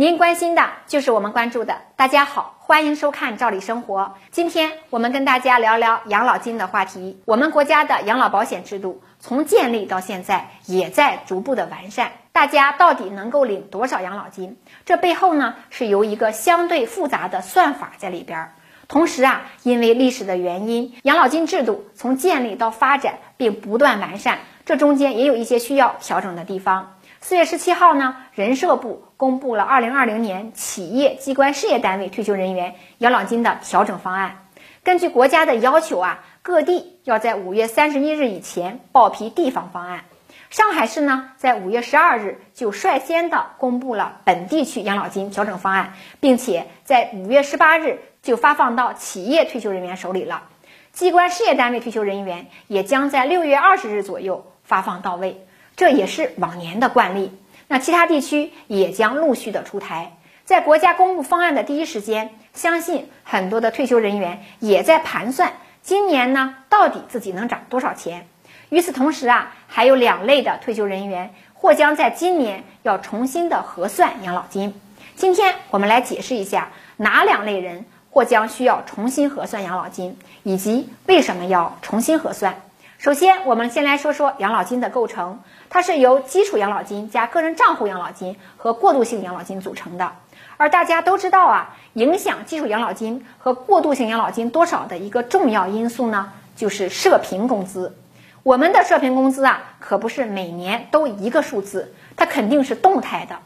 您关心的就是我们关注的。大家好，欢迎收看《赵理生活》。今天我们跟大家聊聊养老金的话题。我们国家的养老保险制度从建立到现在，也在逐步的完善。大家到底能够领多少养老金？这背后呢，是由一个相对复杂的算法在里边。同时啊，因为历史的原因，养老金制度从建立到发展并不断完善，这中间也有一些需要调整的地方。四月十七号呢，人社部公布了二零二零年企业机关事业单位退休人员养老金的调整方案。根据国家的要求啊，各地要在五月三十一日以前报批地方方案。上海市呢，在五月十二日就率先的公布了本地区养老金调整方案，并且在五月十八日就发放到企业退休人员手里了。机关事业单位退休人员也将在六月二十日左右发放到位。这也是往年的惯例，那其他地区也将陆续的出台。在国家公布方案的第一时间，相信很多的退休人员也在盘算，今年呢到底自己能涨多少钱。与此同时啊，还有两类的退休人员或将在今年要重新的核算养老金。今天我们来解释一下哪两类人或将需要重新核算养老金，以及为什么要重新核算。首先，我们先来说说养老金的构成，它是由基础养老金加个人账户养老金和过渡性养老金组成的。而大家都知道啊，影响基础养老金和过渡性养老金多少的一个重要因素呢，就是社平工资。我们的社平工资啊，可不是每年都一个数字，它肯定是动态的。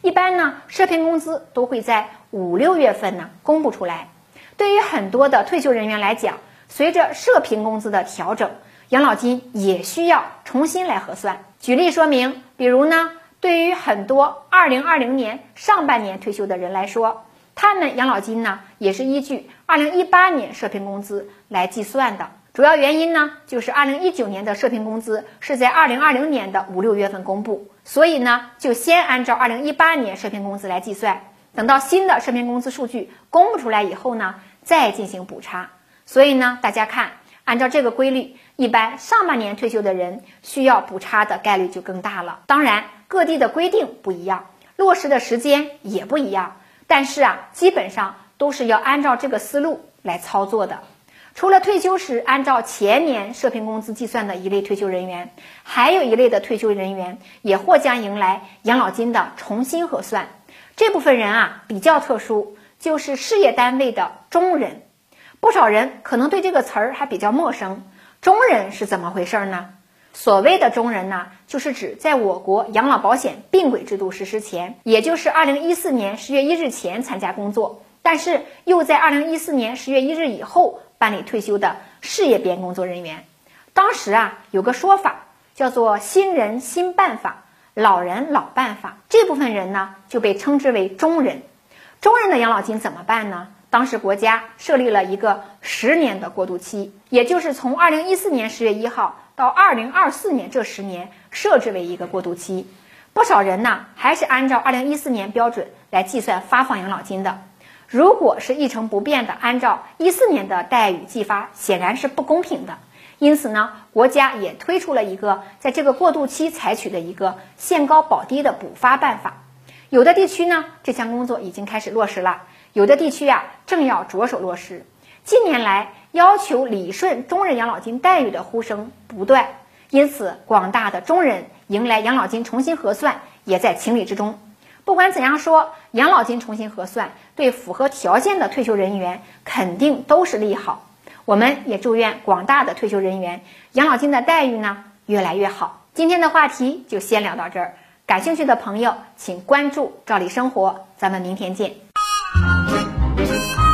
一般呢，社平工资都会在五六月份呢公布出来。对于很多的退休人员来讲，随着社平工资的调整。养老金也需要重新来核算。举例说明，比如呢，对于很多二零二零年上半年退休的人来说，他们养老金呢也是依据二零一八年社平工资来计算的。主要原因呢，就是二零一九年的社平工资是在二零二零年的五六月份公布，所以呢，就先按照二零一八年社平工资来计算。等到新的社平工资数据公布出来以后呢，再进行补差。所以呢，大家看。按照这个规律，一般上半年退休的人需要补差的概率就更大了。当然，各地的规定不一样，落实的时间也不一样，但是啊，基本上都是要按照这个思路来操作的。除了退休时按照前年社平工资计算的一类退休人员，还有一类的退休人员也或将迎来养老金的重新核算。这部分人啊比较特殊，就是事业单位的中人。不少人可能对这个词儿还比较陌生，中人是怎么回事呢？所谓的中人呢，就是指在我国养老保险并轨制度实施前，也就是二零一四年十月一日前参加工作，但是又在二零一四年十月一日以后办理退休的事业编工作人员。当时啊，有个说法叫做“新人新办法，老人老办法”，这部分人呢就被称之为中人。中人的养老金怎么办呢？当时国家设立了一个十年的过渡期，也就是从二零一四年十月一号到二零二四年这十年设置为一个过渡期。不少人呢还是按照二零一四年标准来计算发放养老金的。如果是一成不变的按照一四年的待遇计发，显然是不公平的。因此呢，国家也推出了一个在这个过渡期采取的一个限高保低的补发办法。有的地区呢，这项工作已经开始落实了。有的地区啊，正要着手落实。近年来，要求理顺中人养老金待遇的呼声不断，因此广大的中人迎来养老金重新核算也在情理之中。不管怎样说，养老金重新核算对符合条件的退休人员肯定都是利好。我们也祝愿广大的退休人员养老金的待遇呢越来越好。今天的话题就先聊到这儿，感兴趣的朋友请关注“赵丽生活”，咱们明天见。Thank you.